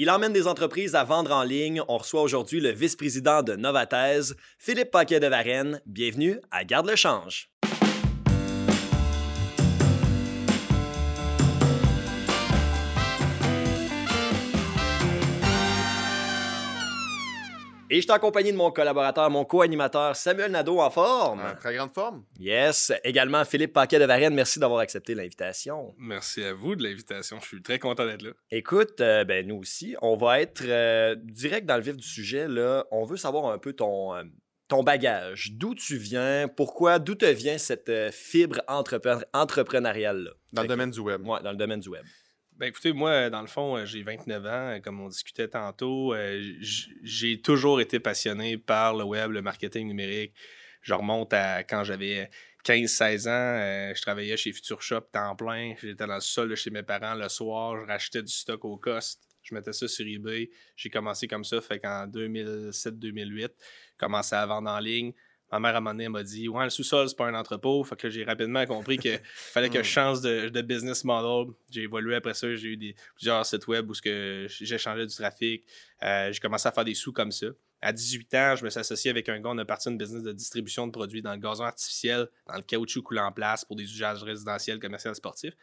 Il emmène des entreprises à vendre en ligne. On reçoit aujourd'hui le vice-président de Novathèse, Philippe Paquet de Varenne. Bienvenue à Garde le change. Et je suis accompagné de mon collaborateur, mon co-animateur Samuel Nadeau en forme. En très grande forme. Yes. Également Philippe Paquet de Varenne. Merci d'avoir accepté l'invitation. Merci à vous de l'invitation. Je suis très content d'être là. Écoute, euh, ben nous aussi, on va être euh, direct dans le vif du sujet. Là. On veut savoir un peu ton, euh, ton bagage. D'où tu viens? Pourquoi? D'où te vient cette euh, fibre entrepre- entrepreneuriale-là? Dans le domaine du web. Ouais, dans le domaine du web. Ben écoutez, moi, dans le fond, euh, j'ai 29 ans, euh, comme on discutait tantôt. euh, J'ai toujours été passionné par le web, le marketing numérique. Je remonte à quand j'avais 15-16 ans, euh, je travaillais chez Future Shop temps plein. J'étais dans le sol de chez mes parents le soir, je rachetais du stock au cost. Je mettais ça sur eBay. J'ai commencé comme ça, fait qu'en 2007-2008, j'ai commencé à vendre en ligne. Ma mère, à un moment donné, elle m'a dit Ouais, le sous-sol, c'est pas un entrepôt. Fait que là, j'ai rapidement compris qu'il fallait que je change de, de business model. J'ai évolué après ça. J'ai eu des, plusieurs sites web où j'échangeais du trafic. Euh, j'ai commencé à faire des sous comme ça. À 18 ans, je me suis associé avec un gars. On a parti une business de distribution de produits dans le gazon artificiel, dans le caoutchouc coulant en place pour des usages résidentiels, commerciaux, sportifs.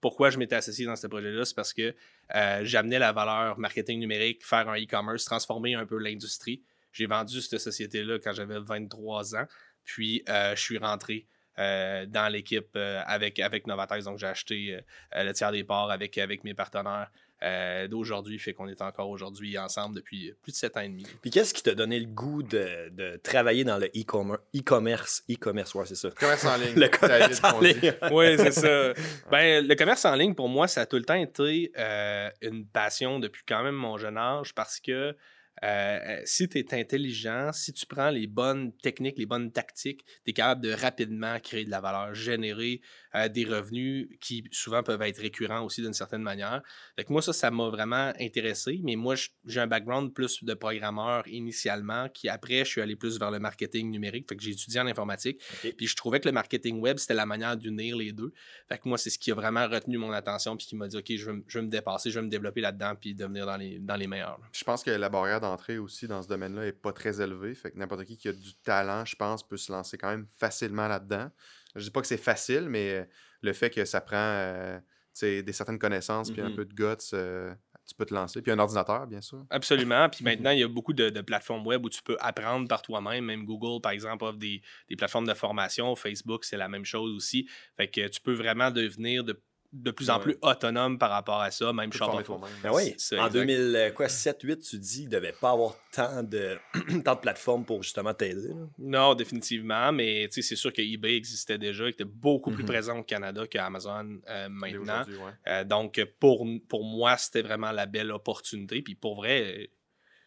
Pourquoi je m'étais associé dans ce projet-là? C'est parce que euh, j'amenais la valeur marketing numérique, faire un e-commerce, transformer un peu l'industrie. J'ai vendu cette société-là quand j'avais 23 ans. Puis, euh, je suis rentré euh, dans l'équipe euh, avec, avec Novatex. Donc, j'ai acheté euh, le tiers des parts avec, avec mes partenaires euh, d'aujourd'hui. Fait qu'on est encore aujourd'hui ensemble depuis plus de 7 ans et demi. Puis qu'est-ce qui t'a donné le goût de, de travailler dans le e-commerce? E-commerce, e-commerce, ouais, c'est ça. Commerce en ligne. Le commerce en ligne. oui, c'est ça. Ben, le commerce en ligne, pour moi, ça a tout le temps été euh, une passion depuis quand même mon jeune âge parce que euh, si tu es intelligent, si tu prends les bonnes techniques, les bonnes tactiques, tu es capable de rapidement créer de la valeur, générer euh, des revenus qui souvent peuvent être récurrents aussi d'une certaine manière. Fait que moi, ça, ça m'a vraiment intéressé, mais moi, j'ai un background plus de programmeur initialement, qui après, je suis allé plus vers le marketing numérique, fait que j'ai étudié en informatique, Ok. puis je trouvais que le marketing web, c'était la manière d'unir les deux. Fait que moi, c'est ce qui a vraiment retenu mon attention, puis qui m'a dit, OK, je veux, m- je veux me dépasser, je veux me développer là-dedans, puis devenir dans les, dans les meilleurs. là. Je pense que la barrière d'entrée aussi dans ce domaine-là est pas très élevée. Fait que n'importe qui qui a du talent, je pense, peut se lancer quand même facilement là-dedans. Je dis pas que c'est facile, mais euh, le fait que ça prend euh, des certaines connaissances puis un Mhm. peu de guts, euh, tu peux te lancer. Puis un ordinateur, bien sûr. Absolument. Puis maintenant, il y a beaucoup de, de plateformes web où tu peux apprendre par toi-même. Même Google, par exemple, offre des, des plateformes de formation. Facebook, c'est la même chose aussi. Fait que tu peux vraiment devenir de, de plus en Ouais. plus autonome par rapport à ça. Même toi-même. Ben oui, en exact. 2007-8, tu dis qu'il ne devait pas avoir tant de, tant de plateformes pour justement t'aider. Non, définitivement, mais tu sais, c'est sûr que eBay existait déjà, était beaucoup plus Mhm. présent au Canada qu'Amazon euh, maintenant. ouais. Euh, donc, pour, pour moi, c'était vraiment la belle opportunité. Puis pour vrai,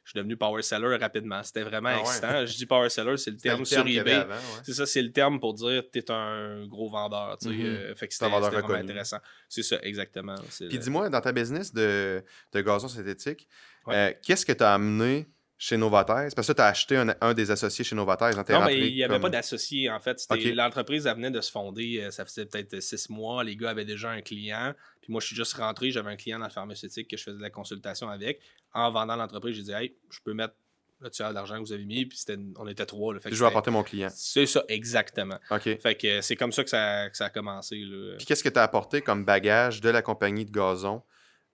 je suis devenu power seller rapidement. C'était vraiment Ah ouais. excitant. Je dis power seller, c'est le terme le sur terme eBay. ouais. C'est ça, c'est le terme pour dire que tu es un gros vendeur. tu sais, euh, fait que C'est un c'était vendeur c'était vraiment intéressant. C'est ça, exactement. Puis le- dis-moi, dans ta business de, de gazon synthétique, Ouais. euh, qu'est-ce que tu as amené chez Novathèse? Parce que tu as acheté un, un des associés chez Novathèse. Non, mais il n'y avait pas d'associé, en fait. L'entreprise, elle venait de se fonder, euh, ça faisait peut-être six mois. Les gars avaient déjà un client. Puis moi, je suis juste rentré, j'avais un client dans le pharmaceutique que je faisais de la consultation avec. En vendant l'entreprise, j'ai dit, hey, je peux mettre le tiers d'argent que vous avez mis. Puis on était trois. là. Fait que Je vais apporter mon client. C'est ça, exactement. OK. Fait que c'est comme ça que ça, que ça a commencé. Là. Puis qu'est-ce que tu as apporté comme bagage de la compagnie de gazon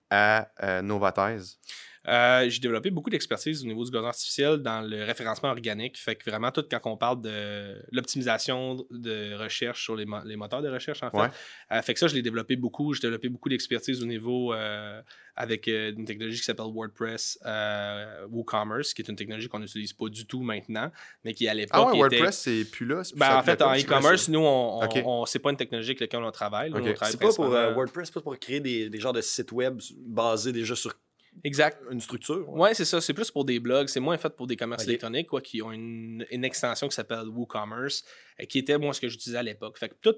à euh, Novathèse? Euh, j'ai développé beaucoup d'expertise au niveau du gazon artificiel dans le référencement organique. Fait que vraiment, tout quand on parle de l'optimisation de recherche sur les, mo- les moteurs de recherche, en fait. Ouais. Euh, fait que ça, je l'ai développé beaucoup. J'ai développé beaucoup d'expertise au niveau euh, avec euh, une technologie qui s'appelle WordPress euh, WooCommerce, qui est une technologie qu'on n'utilise pas du tout maintenant, mais qui à l'époque Ah ouais, était- WordPress, c'est plus là? plus- Ben, en fait, en e-commerce, nous, on, on, Ok. on- c'est pas une technologie avec laquelle on travaille. C'est pas pour euh, WordPress, c'est pas pour créer des, des genres de sites web basés déjà sur Exact. une structure. ouais. Ouais, c'est ça. C'est plus pour des blogs. C'est moins fait pour des commerces électroniques, quoi, qui ont une, une extension qui s'appelle WooCommerce, euh, qui était, moi, ce que j'utilisais à l'époque. Fait que tout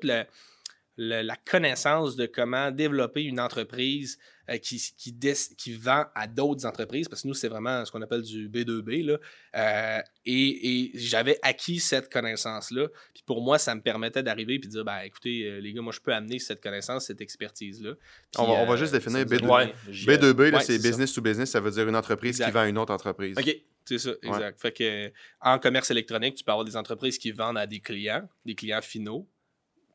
le. la connaissance de comment développer une entreprise euh, qui, qui, qui, vend à d'autres entreprises, parce que nous, c'est vraiment ce qu'on appelle du B2B. Là, euh, et, et j'avais acquis cette connaissance-là. Puis pour moi, ça me permettait d'arriver et de dire ben, écoutez, euh, les gars, moi, je peux amener cette connaissance, cette expertise-là. On, on, va juste définir B2B. B2B, c'est business to business, ça veut dire une entreprise qui vend à une autre entreprise. OK. C'est ça, exact. Fait que en commerce électronique, tu peux avoir des entreprises qui vendent à des clients, des clients finaux,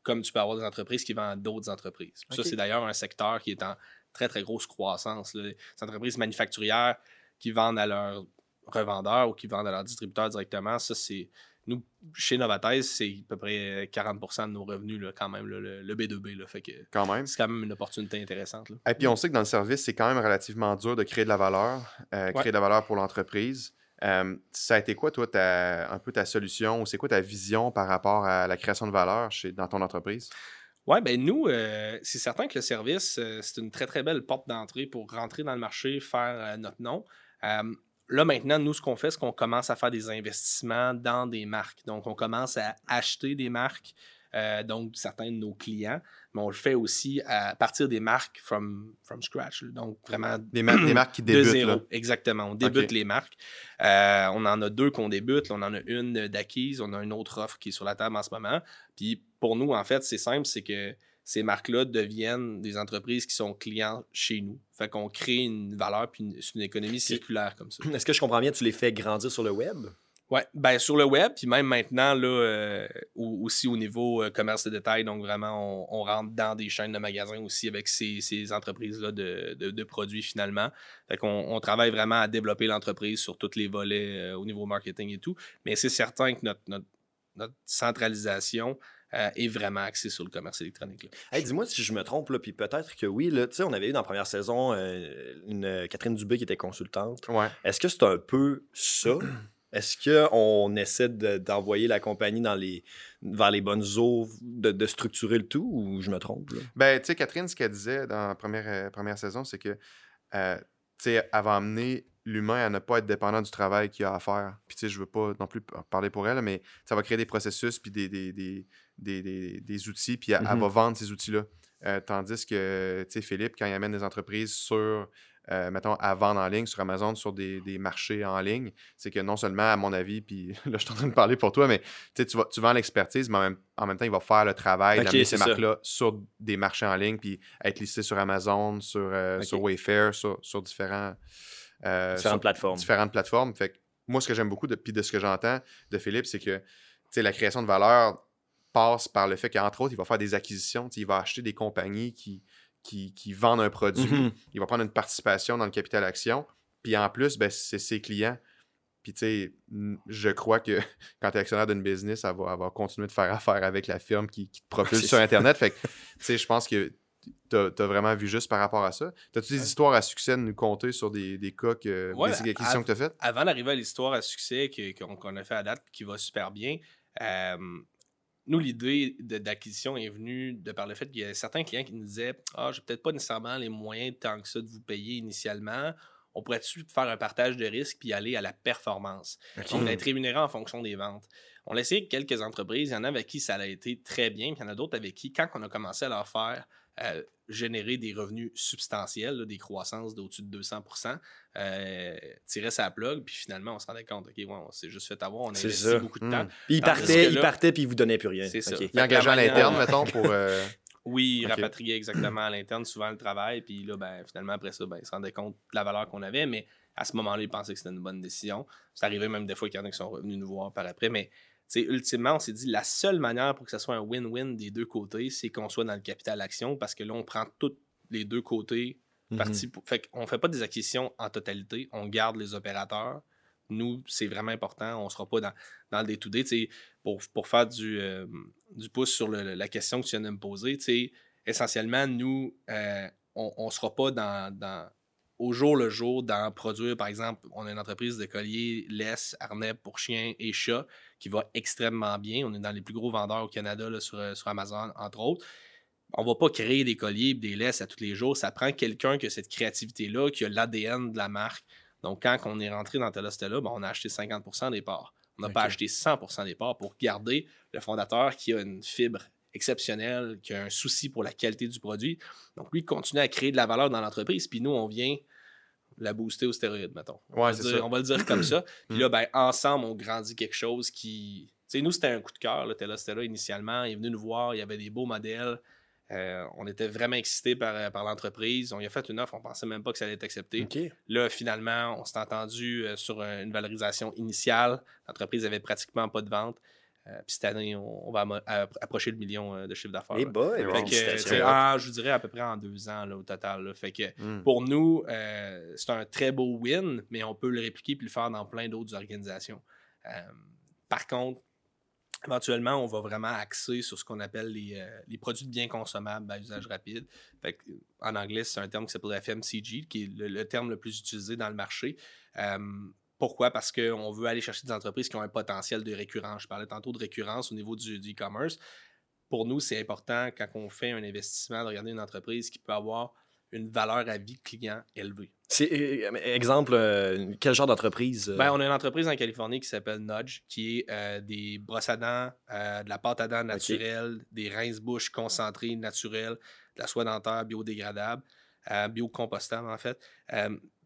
comme tu peux avoir des entreprises qui vendent à d'autres entreprises. Ça, c'est d'ailleurs un secteur qui est en très, très grosse croissance. Les entreprises manufacturières qui vendent à leurs revendeurs ou qui vendent à leurs distributeurs directement, ça, c'est. Nous, chez Novathèse, c'est à peu près 40% de nos revenus, là, quand même, le, B2B. Là, fait que quand même. C'est quand même une opportunité intéressante. Et puis, on sait que dans le service, c'est quand même relativement dur de créer de la valeur, euh, créer de la valeur pour l'entreprise. Euh, ça a été quoi, toi, ta, un peu ta solution ou c'est quoi ta vision par rapport à la création de valeur chez, dans ton entreprise? Oui, ben nous, euh, c'est certain que le service, euh, c'est une très, très belle porte d'entrée pour rentrer dans le marché, faire notre nom. là, maintenant, nous, ce qu'on fait, c'est qu'on commence à faire des investissements dans des marques. Donc, on commence à acheter des marques, euh, donc certains de nos clients, mais on le fait aussi à partir des marques from, from scratch. Donc vraiment des, marques qui débutent. De zéro, exactement. On débute les marques. Euh, on en a deux qu'on débute. on en a une d'acquise. On a une autre offre qui est sur la table en ce moment. Puis pour nous, en fait, c'est simple, c'est que ces marques-là deviennent des entreprises qui sont clients chez nous. Fait qu'on crée une valeur puis une, une économie circulaire comme ça. Est-ce que je comprends bien, tu les fais grandir sur le web? Oui, ben sur le web, puis même maintenant, là, euh, aussi au niveau euh, commerce de détail, donc vraiment, on, rentre dans des chaînes de magasins aussi avec ces, entreprises-là de, produits finalement. Fait qu'on on travaille vraiment à développer l'entreprise sur tous les volets euh, au niveau marketing et tout. Mais c'est certain que notre, notre, centralisation est vraiment axée sur le commerce électronique. Hey, Dis-moi si je me trompe, puis peut-être que oui. Là, on avait eu dans la première saison une Catherine Dubé qui était consultante. Ouais. Est-ce que c'est un peu ça? Est-ce qu'on essaie d'envoyer la compagnie dans les, vers les bonnes eaux, de, structurer le tout ou je me trompe? Ben, tu sais, Catherine, ce qu'elle disait dans la première, euh, première saison, c'est que, euh, tu sais, elle va amener l'humain à ne pas être dépendant du travail qu'il a à faire. Puis, tu sais, je veux pas non plus parler pour elle, mais ça va créer des processus puis des, des, des, des, outils, puis elle, mm-hmm. va vendre ces outils-là. Euh, tandis que, tu sais, Philippe, quand il amène des entreprises sur euh, mettons, à vendre en ligne sur Amazon, sur des, marchés en ligne, c'est que non seulement, à mon avis, puis là, je suis en train de parler pour toi, mais tu, vas, tu vends l'expertise, mais en même, temps, il va faire le travail d'amener ces marques-là sur des marchés en ligne, puis être listé sur Amazon, sur, euh, sur Wayfair, sur, différents, euh, différentes plateformes. Différentes plateformes. Fait moi, ce que j'aime beaucoup, de, puis de ce que j'entends de Philippe, c'est que la création de valeur passe par le fait qu'entre autres, il va faire des acquisitions, il va acheter des compagnies qui, qui, vendent un produit. Mm-hmm. Il va prendre une participation dans le capital action. Puis en plus, ben, c'est ses clients. Puis tu sais, je crois que quand tu es actionnaire d'une business, elle va, continuer de faire affaire avec la firme qui, te propulse sur Internet. fait que, tu sais, je pense que tu as, vraiment vu juste par rapport à ça. As-tu des histoires à succès de nous compter sur des, des cas, que, des acquisitions que tu as faites? Avant d'arriver à l'histoire à succès qu'on a fait à date qui va super bien, euh, nous, l'idée d'acquisition est venue de par le fait qu'il y a certains clients qui nous disaient Ah, j'ai peut-être pas nécessairement les moyens tant que ça de vous payer initialement. On pourrait-tu faire un partage de risque puis aller à la performance? On va être rémunéré en fonction des ventes. On a essayé quelques entreprises. Il y en a avec qui ça a été très bien, puis il y en a d'autres avec qui, quand on a commencé à leur faire euh, générer des revenus substantiels, des croissances d'au-dessus de 200% euh, tirer sa plug, puis finalement, on se rendait compte, OK, on s'est juste fait avoir, on a investi beaucoup de temps. Hmm. Puis il partait, il partait, puis il vous donnait plus rien. C'est ça. Il engageait à l'interne, mettons, pour. Euh, oui, rapatrier exactement à l'interne souvent le travail, puis là, ben, finalement, après ça, ben, il se rendait compte de la valeur qu'on avait, mais à ce moment-là, il pensait que c'était une bonne décision. C'est arrivé même des fois qu'il y en a qui sont revenus nous voir par après, mais ultimement, on s'est dit la seule manière pour que ce soit un win-win des deux côtés, c'est qu'on soit dans le capital action parce que là, on prend tous les deux côtés mhm. partis. Fait qu'on fait pas des acquisitions en totalité, on garde les opérateurs. Nous, c'est vraiment important. On ne sera pas dans, dans le day-to-day. Pour, pour faire du, euh, du pouce sur la question que tu viens de me poser, essentiellement, nous, euh, on ne sera pas dans, dans au jour le jour d'en produire, par exemple, on a une entreprise de colliers, laisse, harnais pour chiens et chats qui va extrêmement bien. On est dans les plus gros vendeurs au Canada là, sur, sur, Amazon, entre autres. On va pas créer des colliers et des laisses à tous les jours. Ça prend quelqu'un qui a cette créativité-là, qui a l'ADN de la marque. Donc, quand on est rentré dans Telostella, ben, on a acheté 50% des parts. On n'a pas acheté 100% des parts pour garder le fondateur qui a une fibre exceptionnel, qui a un souci pour la qualité du produit. Donc, lui, il continue à créer de la valeur dans l'entreprise. Puis nous, on vient la booster au stéroïde, mettons. On, Ouais, va, c'est dire- ça. on va le dire comme ça. Puis là, ben, ensemble, on grandit quelque chose qui. Tu sais, nous, c'était un coup de cœur, Tella Stella, initialement. Il est venu nous voir, il y avait des beaux modèles. Euh, on était vraiment excités par, euh, par l'entreprise. On lui a fait une offre, on pensait même pas que ça allait être accepté. Là, finalement, on s'est entendu euh, sur un- une valorisation initiale. L'entreprise avait pratiquement pas de vente. Euh, puis cette année, on, on va approcher le million euh, de chiffre d'affaires. Eh je vous dirais à peu près en deux ans là, au total. là. Fait que Hmm. pour nous, euh, c'est un très beau win, mais on peut le répliquer puis le faire dans plein d'autres organisations. Euh, par contre, éventuellement, on va vraiment axer sur ce qu'on appelle les, euh, les produits de biens consommables à usage rapide. Fait que, en anglais, c'est un terme qui s'appelle FMCG, qui est le, le terme le plus utilisé dans le marché. Euh, pourquoi? Parce qu'on veut aller chercher des entreprises qui ont un potentiel de récurrence. Je parlais tantôt de récurrence au niveau du du e-commerce. Pour nous, c'est important quand on fait un investissement de regarder une entreprise qui peut avoir une valeur à vie client élevée. C'est euh, exemple, euh, quel genre d'entreprise? euh? Ben, on a une entreprise en Californie qui s'appelle Nudge, qui est euh, des brosses à dents, euh, de la pâte à dents naturelle, des rince-bouches concentrées naturelles, de la soie dentaire biodégradable, euh, biocompostable en fait.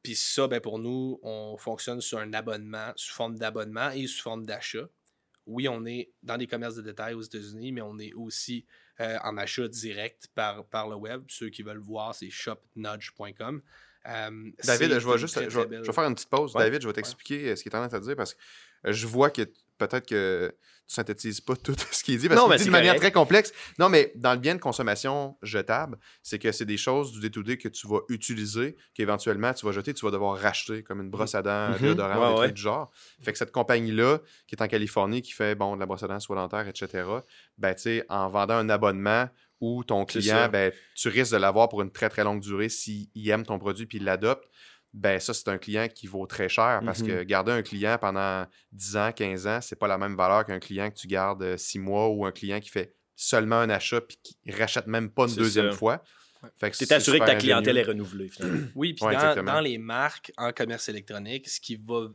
Puis ça, ben, pour nous, on fonctionne sur un abonnement, sous forme d'abonnement et sous forme d'achat. Oui, on est dans des commerces de détail aux États-Unis, mais on est aussi euh, en achat direct par, par le web. Ceux qui veulent voir, c'est shopnudge.com. Euh, David, je vais juste très, je vais, belle- je vais faire une petite pause. Ouais. David, je vais t'expliquer euh, ce qu'il est en train de te dire parce que euh, je vois que peut-être que tu synthétises pas tout ce qu'il dit parce Non, dit c'est de manière très complexe. Non, mais dans le bien de consommation jetable, c'est que c'est des choses du day-to-day que tu vas utiliser, qu'éventuellement tu vas jeter, tu vas devoir racheter comme une brosse à dents, Mhm. déodorant, Ouais, des ouais. trucs du genre. Fait que cette compagnie-là, qui est en Californie, qui fait bon, de la brosse à dents, soie dentaire, etc., ben, tu sais, en vendant un abonnement où ton client, ben, tu risques de l'avoir pour une très très longue durée s'il aime ton produit puis il l'adopte, ben ça, c'est un client qui vaut très cher parce Mhm. que garder un client pendant 10 ans, 15 ans, c'est pas la même valeur qu'un client que tu gardes 6 mois ou un client qui fait seulement un achat puis qui rachète même pas une deuxième ça. fois. Fait que Tu es c'est assuré que ta clientèle est renouvelée, finalement. Oui, puis Ouais, dans, exactement. dans les marques en commerce électronique, ce qui va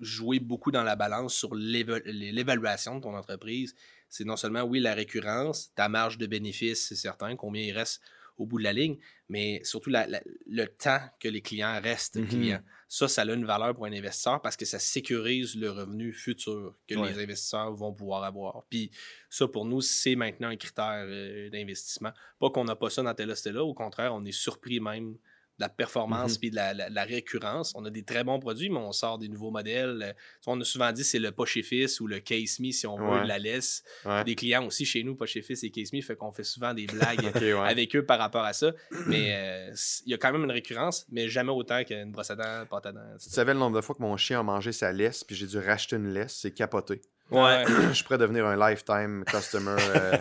jouer beaucoup dans la balance sur l'éva- l'évaluation de ton entreprise, c'est non seulement, oui, la récurrence, ta marge de bénéfice, c'est certain, combien il reste au bout de la ligne, mais surtout la- la- le temps que les clients restent Mhm. clients. Ça, ça a une valeur pour un investisseur parce que ça sécurise le revenu futur que Ouais. les investisseurs vont pouvoir avoir. Puis ça, pour nous, c'est maintenant un critère euh, d'investissement. Pas qu'on n'a pas ça dans Stella, au contraire, on est surpris même de la performance Mhm. puis de la, la- la récurrence. On a des très bons produits, mais on sort des nouveaux modèles. Euh, On a souvent dit c'est le Fils ou le Case Me si on veut Ouais. la laisse. Ouais. Des clients aussi chez nous, Fils et Case Me, fait qu'on fait souvent des blagues ouais. avec eux par rapport à ça. Mais euh, il y a quand même une récurrence, mais jamais autant qu'une brosse à dents, pâte à dents. Tu savais le nombre de fois que mon chien a mangé sa laisse puis j'ai dû racheter une laisse, c'est capoté. Ouais. Je suis prêt à devenir un lifetime customer, euh,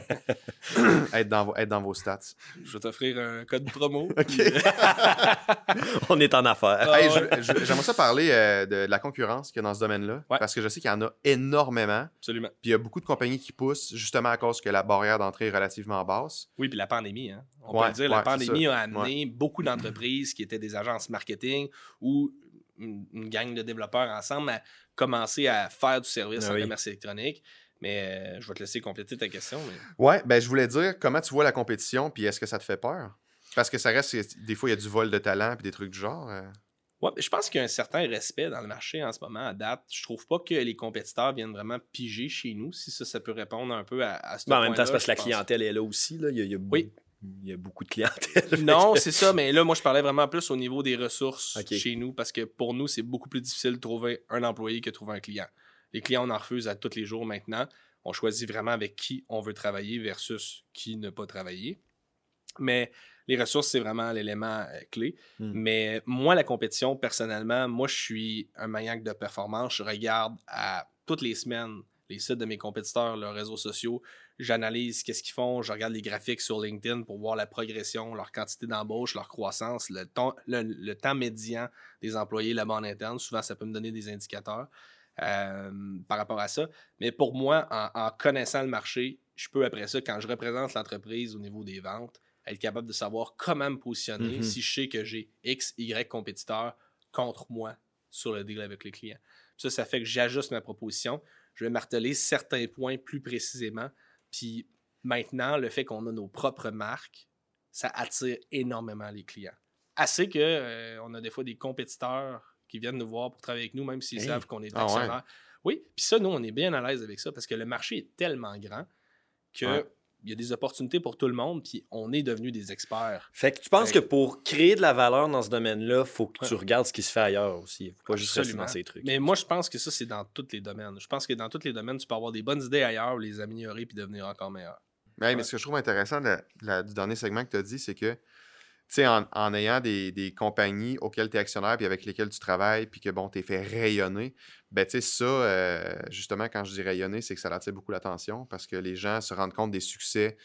être, dans vos, être dans vos stats. Je vais t'offrir un code promo. On est en affaires. Ah, Hey, ouais. je- je- J'aimerais ça parler euh, de la concurrence qu'il y a dans ce domaine-là, Ouais. parce que je sais qu'il y en a énormément. Absolument. Puis il y a beaucoup de compagnies qui poussent justement à cause que la barrière d'entrée est relativement basse. Oui, puis la pandémie, hein. on Ouais, peut le dire, la pandémie a amené beaucoup d'entreprises qui étaient des agences marketing ou une, une gang de développeurs ensemble à commencer à faire du service Ah en commerce électronique. Mais euh, je vais te laisser compléter ta question. mais- Ouais, ben je voulais dire comment tu vois la compétition, puis est-ce que ça te fait peur? Parce que ça reste, des fois, il y a du vol de talent, puis des trucs du genre. euh. Ouais, je pense qu'il y a un certain respect dans le marché en ce moment à date. Je trouve pas que les compétiteurs viennent vraiment piger chez nous, si ça, ça peut répondre un peu à, à ce Ben, en même temps, c'est parce que la pense. clientèle est là aussi. Là. Il, y a, il y a- Oui. Il y a beaucoup de clientèle. Non, c'est ça, mais là, moi, je parlais vraiment plus au niveau des ressources chez nous parce que pour nous, c'est beaucoup plus difficile de trouver un employé que de trouver un client. Les clients, on en refuse à tous les jours maintenant. On choisit vraiment avec qui on veut travailler versus qui ne pas travailler. Mais les ressources, c'est vraiment l'élément euh, clé. Hmm. Mais moi, la compétition, personnellement, moi, je suis un maniaque de performance. Je regarde à toutes les semaines les sites de mes compétiteurs, leurs réseaux sociaux. J'analyse qu'est-ce qu'ils font. Je regarde les graphiques sur LinkedIn pour voir la progression, leur quantité d'embauche, leur croissance, le temps, le, le temps médian des employés là-bas en interne. Souvent, ça peut me donner des indicateurs euh, par rapport à ça. Mais pour moi, en, en connaissant le marché, je peux après ça, quand je représente l'entreprise au niveau des ventes, être capable de savoir comment me positionner Mhm. si je sais que j'ai X, Y compétiteurs contre moi sur le deal avec les clients. Puis ça, ça fait que j'ajuste ma proposition. Je vais marteler certains points plus précisément. Puis Maintenant, le fait qu'on a nos propres marques, ça attire énormément les clients. Assez que euh, on a des fois des compétiteurs qui viennent nous voir pour travailler avec nous, même s'ils Hey. savent qu'on est Ah ouais. actionnaire. Oui, puis ça, nous, on est bien à l'aise avec ça parce que le marché est tellement grand que Ouais. Il y a des opportunités pour tout le monde, puis on est devenus des experts. Fait que tu penses Fait- que pour créer de la valeur dans ce domaine-là, faut que tu Ouais. regardes ce qui se fait ailleurs aussi. Faut pas juste rester dans ces trucs. Mais moi, je pense que ça, c'est dans tous les domaines. Je pense que dans tous les domaines, tu peux avoir des bonnes idées ailleurs, les améliorer puis devenir encore meilleur. Ouais. Mais ce que je trouve intéressant la- du dernier segment que tu as dit, c'est que, en, en ayant des, des compagnies auxquelles tu es actionnaire puis avec lesquelles tu travailles, puis que, bon, tu es fait rayonner, ben, tu sais, ça, euh, justement, quand je dis rayonner, c'est que ça attire beaucoup l'attention parce que les gens se rendent compte des succès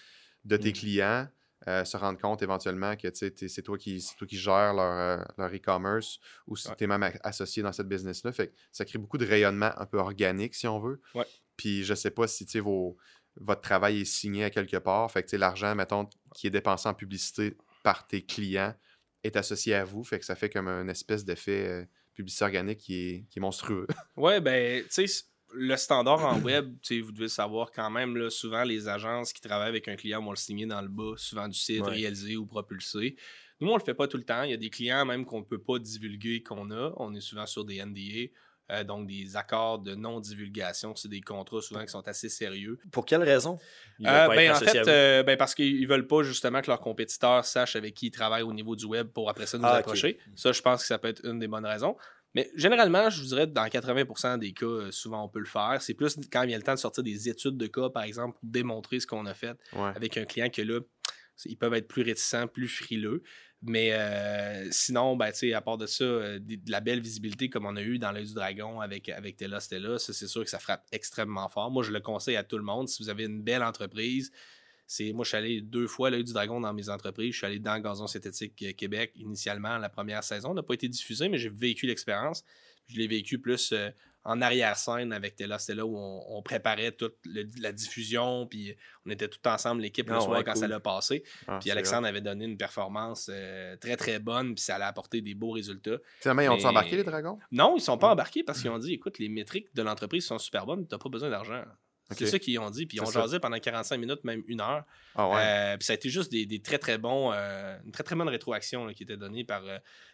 de tes Mm. clients, euh, se rendent compte éventuellement que, c'est toi, qui- toi qui gères leur, euh, leur e-commerce ou si Ouais. tu es même associé dans cette business-là. Fait que ça crée beaucoup de rayonnement un peu organique, si on veut. Ouais. Puis je sais pas si, tu sais, vos votre travail est signé à quelque part. Fait que l'argent, mettons, qui est dépensé en publicité par tes clients est associé à vous. Fait que ça fait comme un espèce d'effet euh, publicité organique qui est, qui est monstrueux. Ouais, ben, tu sais, le standard en web, tu sais, vous devez le savoir quand même, là, souvent, les agences qui travaillent avec un client vont le signer dans le bas, souvent du site, Ouais. réalisé ou propulsé. Nous, on le fait pas tout le temps. Il y a des clients même qu'on ne peut pas divulguer qu'on a. On est souvent sur des NDA, euh, donc des accords de non-divulgation. C'est des contrats souvent qui sont assez sérieux. Pour quelle raison? Ils Euh, ben, en fait, euh, ben, parce qu'ils veulent pas justement que leurs compétiteurs sachent avec qui ils travaillent au niveau du web pour après ça nous Ah, approcher. Ça, je pense que ça peut être une des bonnes raisons. Mais généralement, je vous dirais dans 80% des cas, euh, souvent on peut le faire. C'est plus quand il y a le temps de sortir des études de cas, par exemple, pour démontrer ce qu'on a fait Ouais. avec un client que là, ils peuvent être plus réticents, plus frileux. Mais euh, sinon, ben, à part de ça, euh, de la belle visibilité comme on a eu dans l'œil du dragon avec, avec Tella Stella, ça, c'est sûr que ça frappe extrêmement fort. Moi, je le conseille à tout le monde. Si vous avez une belle entreprise, c'est moi, je suis allé deux fois l'œil du dragon dans mes entreprises. Je suis allé dans Gazon Synthétique euh, Québec initialement, la première saison. n'a pas été diffusé, mais j'ai vécu l'expérience. Je l'ai vécu plus en arrière-scène avec Tella Stella où on, on préparait toute le- la diffusion, puis on était tout ensemble, l'équipe, le Ah soir ouais, quand cool. ça l'a passé. Ah, Puis Alexandre avait donné une performance euh, très très bonne, puis ça allait apporter des beaux résultats. Finalement, ils ont-ils Mais- embarqué les dragons? Non, ils sont pas embarqués parce qu'ils ont dit écoute, les métriques de l'entreprise sont super bonnes, tu n'as pas besoin d'argent. C'est ça qu'ils ont dit, puis ils ont ça. jasé pendant 45 minutes, même une heure. Ah ouais. Euh, puis ça a été juste des, des très très bons, euh, une très très bonne rétroaction là, qui était donnée par,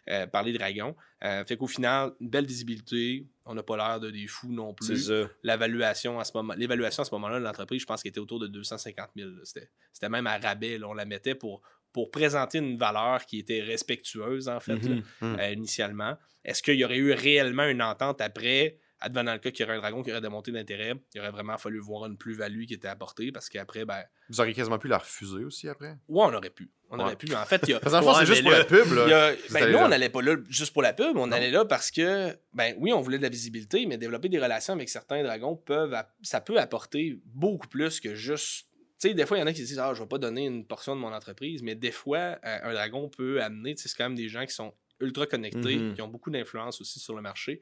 euh, par les dragons. Fait qu'au final, une belle visibilité, on n'a pas l'air de des fous non plus. L'évaluation à ce moment, l'évaluation à ce moment-là de l'entreprise, je pense qu'elle était autour de 250 000. là. C'était, même à rabais. là. On la mettait pour, pour présenter une valeur qui était respectueuse, en fait, Mhm. Mhm. initialement. Est-ce qu'il y aurait eu réellement une entente après? Advenant le cas qu'il y aurait un dragon qui aurait démonté d'intérêt, il aurait vraiment fallu voir une plus-value qui était apportée parce qu'après, ben, Vous auriez quasiment pu la refuser aussi après? ouais, on aurait pu. On Ouais. aurait pu. mais En fait, il y a. Parce qu'en Ouais, c'est juste pour là, la pub, là. a- ben, nous, là. on n'allait pas là juste pour la pub, on Non. allait là parce que, ben oui, on voulait de la visibilité, mais développer des relations avec certains dragons peuvent, ça peut apporter beaucoup plus que juste. Tu sais, des fois, il y en a qui disent Ah, je vais pas donner une portion de mon entreprise, mais des fois, euh, un dragon peut amener, tu sais, c'est quand même des gens qui sont ultra connectés, Mhm. qui ont beaucoup d'influence aussi sur le marché.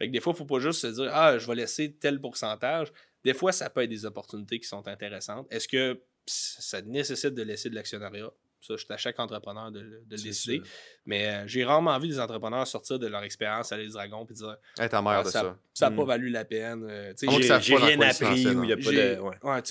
Fait que des fois, il faut pas juste se dire Ah, je vais laisser tel pourcentage. Des fois, ça peut être des opportunités qui sont intéressantes. Est-ce que ça nécessite de laisser de l'actionnariat? Ça, je suis à chaque entrepreneur de, le- de le C'est décider. Mais euh, j'ai rarement vu des entrepreneurs sortir de leur expérience à les dragons et dire Être en mère Ah, de ça ça. n'a pas Mm. valu la peine. euh, j'ai- rien appris ou a pas de. ouais. ouais,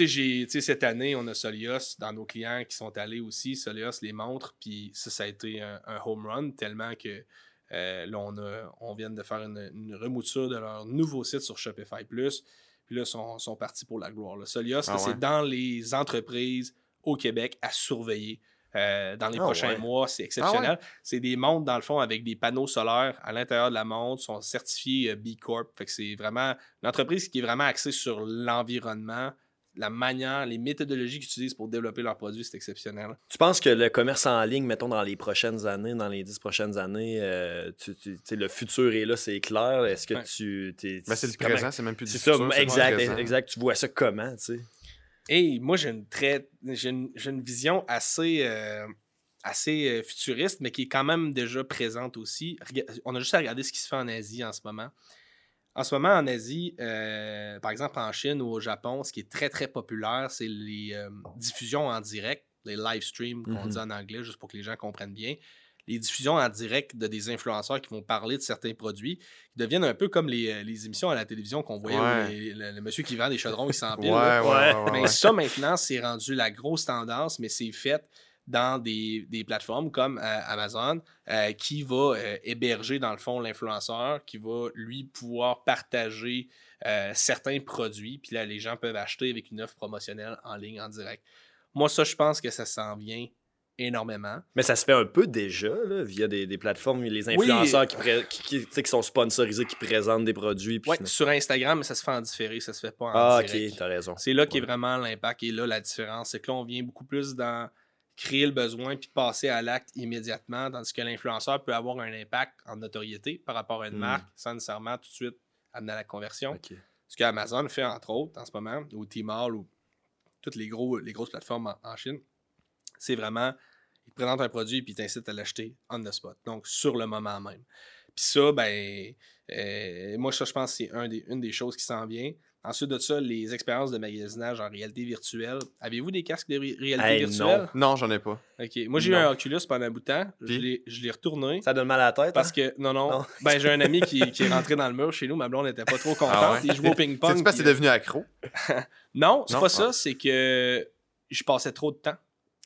cette année, on a Solios dans nos clients qui sont allés aussi. Solios les montre, puis ça, ça a été un, un home run tellement que euh, là, on, a, on vient de faire une, une remouture de leur nouveau site sur Shopify Plus. Puis là, ils sont, sont partis pour la gloire. là. Solios, Ah c'est dans les entreprises au Québec à surveiller. euh, dans les Ah prochains ouais. mois, c'est exceptionnel. C'est des montres, dans le fond, avec des panneaux solaires à l'intérieur de la montre, sont certifiés euh, B Corp. Fait que c'est vraiment une entreprise qui est vraiment axée sur l'environnement, la manière, les méthodologies qu'ils utilisent pour développer leurs produits, c'est exceptionnel. Tu penses que le commerce en ligne, mettons, dans les prochaines années, dans les dix prochaines années, euh, tu, tu- le futur est là, c'est clair. Est-ce que Ouais. tu. t'es- Ben, c'est le comment- présent, c'est même plus du C'est ça, futur, c'est le exact, exact. Tu vois ça comment, tu sais? Et moi, j'ai une très. J'ai une, vision assez. euh, assez euh, futuriste, mais qui est quand même déjà présente aussi. On a juste à regarder ce qui se fait en Asie en ce moment. En ce moment, en Asie, euh, par exemple en Chine ou au Japon, ce qui est très très populaire, c'est les euh, diffusions en direct, les live streams qu'on Mhm. dit en anglais, juste pour que les gens comprennent bien. les diffusions en direct de des influenceurs qui vont parler de certains produits, qui deviennent un peu comme les, euh, les émissions à la télévision qu'on voyait où Ouais. les- le, le monsieur qui vend des chaudrons, il s'empile. Ouais, là. ouais, ouais, ouais, Mais ça, maintenant, c'est rendu la grosse tendance, mais c'est fait dans des, des plateformes comme euh, Amazon, euh, qui va euh, héberger, dans le fond, l'influenceur, qui va, lui, pouvoir partager certains produits. Puis là, les gens peuvent acheter avec une offre promotionnelle en ligne, en direct. Moi, ça, je pense que ça s'en vient énormément. Mais ça se fait un peu déjà, là, via des, des plateformes, les influenceurs qui, qui, qui, sont sponsorisés, qui présentent des produits. puis Ouais, sur Instagram, mais ça se fait en différé, ça se fait pas en Ah, direct. ok, t'as raison. C'est là qu'est Ouais. vraiment l'impact et là la différence. C'est que là, on vient beaucoup plus dans créer le besoin puis de passer à l'acte immédiatement, tandis que l'influenceur peut avoir un impact en notoriété par rapport à une Mm. marque sans nécessairement tout de suite amener à la conversion. Ce que Amazon fait entre autres en ce moment, ou Tmall ou toutes les, gros, les grosses plateformes en, en Chine, c'est vraiment, ils te présentent un produit puis ils t'incitent à l'acheter on the spot, donc sur le moment même. Puis ça, ben, euh, moi, ça, je pense que c'est un des, une des choses qui s'en vient. Ensuite de ça, les expériences de magasinage en réalité virtuelle. Avez-vous des casques de ré- réalité Hey, virtuelle? Non, j'en ai pas. Ok. Moi, j'ai eu Non. un Oculus pendant un bout de temps. Je Puis? l'ai- Je l'ai retourné. Ça donne mal à la tête. Parce hein? que, non, non, Non. ben j'ai un ami qui, qui est rentré dans le mur chez nous, ma blonde n'était pas trop contente, Ah ouais? il jouait au C'est ping-pong. parce que puis, t'es devenu accro. Non, c'est Non? pas ça, Ah. c'est que je passais trop de temps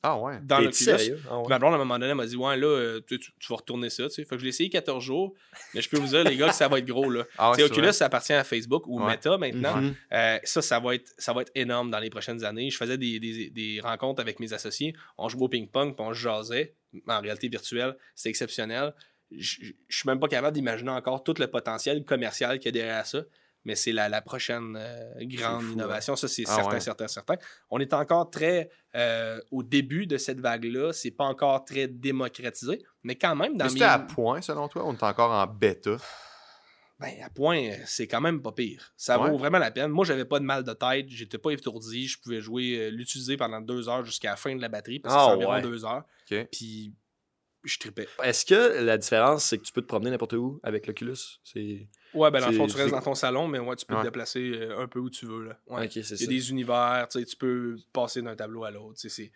Ah ouais. dans l'Oculus. sérieux? Ah ouais. Ma blonde, à un moment donné, elle m'a dit Ouais, là, euh, tu, tu- tu vas retourner ça. Tu sais. Fait que je l'ai essayé 14 jours, mais je peux vous dire, les gars, que ça va être gros. Là. Ah ouais, Oculus, vrai. ça appartient à Facebook ou Ouais. Meta maintenant. Mhm. Euh, ça, ça va, être, ça va être énorme dans les prochaines années. Je faisais des, des- des rencontres avec mes associés. On jouait au ping-pong, puis on jasait en réalité virtuelle. C'est exceptionnel. Je je suis même pas capable d'imaginer encore tout le potentiel commercial qu'il y a derrière ça. Mais c'est la, la prochaine euh, grande fou, innovation. Ça, c'est Ah certain, ouais. certain, certain. On est encore très euh, au début de cette vague-là. C'est pas encore très démocratisé. Mais quand même, dans Mais mes... à point, selon toi? On est encore en bêta? Ben, à point, c'est quand même pas pire. Ça Ouais. vaut vraiment la peine. Moi, j'avais pas de mal de tête, j'étais pas étourdi, je pouvais jouer, euh, l'utiliser pendant deux heures jusqu'à la fin de la batterie, parce que Ah, c'est environ deux heures. Puis, je tripais. Est-ce que la différence, c'est que tu peux te promener n'importe où avec l'Oculus? C'est... Ouais, ben dans le fond, tu restes dans ton salon, mais ouais, tu peux Ouais. te déplacer euh, un peu où tu veux. Là. Ouais. Ok, c'est Il y ça. a des univers, tu sais, tu peux passer d'un tableau à l'autre. C'est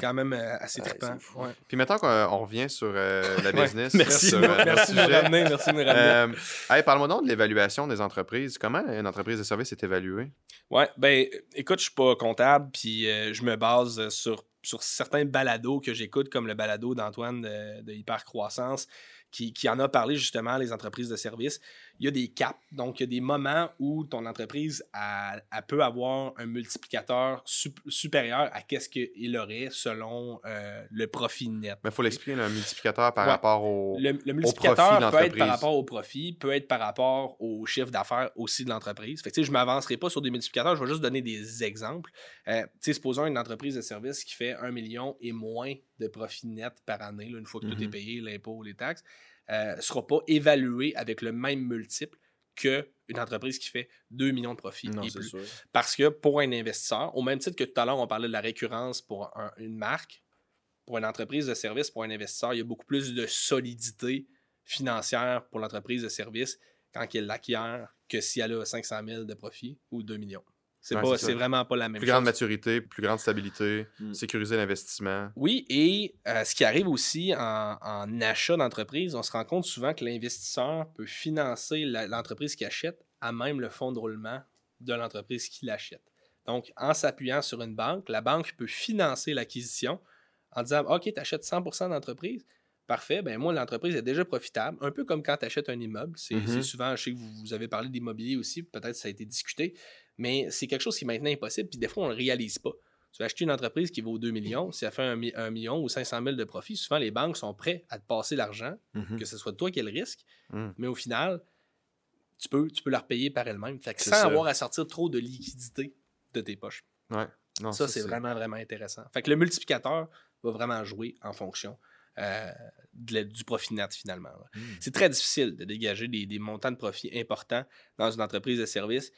quand même euh, assez Ouais, trippant. Ouais. Puis maintenant qu'on revient sur euh, la business, Merci. sur, euh, Merci de ramener, merci de me ramener. Euh, hey, parle-moi donc de l'évaluation des entreprises. Comment une entreprise de service est évaluée? Ouais, ben, écoute, je suis pas comptable, puis euh, je me base sur, sur certains balados que j'écoute, comme le balado d'Antoine de, Hypercroissance, qui, qui en a parlé justement, les entreprises de services. Il y a des caps, donc il y a des moments où ton entreprise elle peut avoir un multiplicateur sup- supérieur à qu'est-ce qu'il aurait selon euh, le profit net. Mais il faut l'expliquer, un multiplicateur par Ouais. rapport au. Le, le multiplicateur peut être par rapport au profit, peut être par rapport au chiffre d'affaires aussi de l'entreprise. Fait que, je ne m'avancerai pas sur des multiplicateurs, je vais juste donner des exemples. Euh, supposons une entreprise de service qui fait 1 million et moins de profit net par année, là, une fois que tout est Mhm. payé, l'impôt, les taxes, ne sera pas évalué avec le même multiple qu'une entreprise qui fait 2 millions de profits Non, et plus. sûr. Parce que pour un investisseur, au même titre que tout à l'heure, on parlait de la récurrence pour un- une marque, pour une entreprise de service, pour un investisseur, il y a beaucoup plus de solidité financière pour l'entreprise de service quand elle l'acquiert que si elle a 500 000 de profit ou 2 millions. C'est Ouais, vraiment pas la même Plus chose. grande maturité, plus grande stabilité, Mm. sécuriser l'investissement. Oui, et euh, ce qui arrive aussi en, en achat d'entreprise, on se rend compte souvent que l'investisseur peut financer l'entreprise qui achète à même le fonds de roulement de l'entreprise qui l'achète. Donc, en s'appuyant sur une banque, la banque peut financer l'acquisition en disant OK, tu achètes 100 d'entreprise. Parfait, ben moi, l'entreprise est déjà profitable, un peu comme quand tu achètes un immeuble. C'est Mhm. c'est souvent, je sais que vous, vous avez parlé d'immobilier aussi, peut-être ça a été discuté, mais c'est quelque chose qui maintenant est possible, puis des fois, on ne le réalise pas. Tu vas acheter une entreprise qui vaut 2 millions, si elle fait 1 million ou 500 000 de profit, souvent les banques sont prêtes à te passer l'argent, Mhm. que ce soit toi qui aies le risque, Mm. mais au final, tu peux, tu peux la repayer par elle-même. Sans ça. avoir à sortir trop de liquidité de tes poches. Ouais. Non, ça, c'est vraiment, vraiment intéressant. Fait que le multiplicateur va vraiment jouer en fonction euh, de la- du profit net finalement. là. Mm. C'est très difficile de dégager des, des montants de profit importants dans une entreprise de service.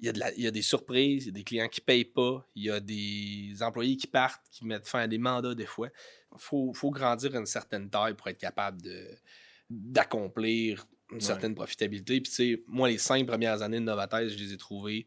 Il y, a de la- il y a des surprises, il y a des clients qui ne payent pas, il y a des employés qui partent, qui mettent fin à des mandats des fois. Il faut, faut grandir à une certaine taille pour être capable d'accomplir une Ouais. certaine profitabilité. Puis, tu sais, moi, les cinq premières années de Novatès, je les ai trouvées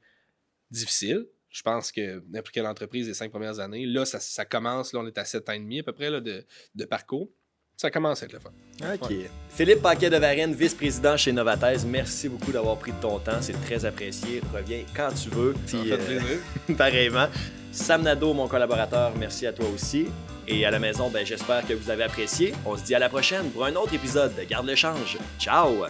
difficiles. Je pense que n'importe quelle entreprise, les cinq premières années, là, ça, ça commence, là, on est à sept ans et demi à peu près là, de, de parcours. Ça commence à être le fun. OK. Philippe Paquet de Varenne, vice-président chez Novathèse, merci beaucoup d'avoir pris de ton temps. C'est très apprécié. Reviens quand tu veux. Ça Puis, fait euh, plaisir. pareillement. Sam Nadeau, mon collaborateur, merci à toi aussi. Et à la maison, ben, j'espère que vous avez apprécié. On se dit à la prochaine pour un autre épisode de Garde le change. Ciao!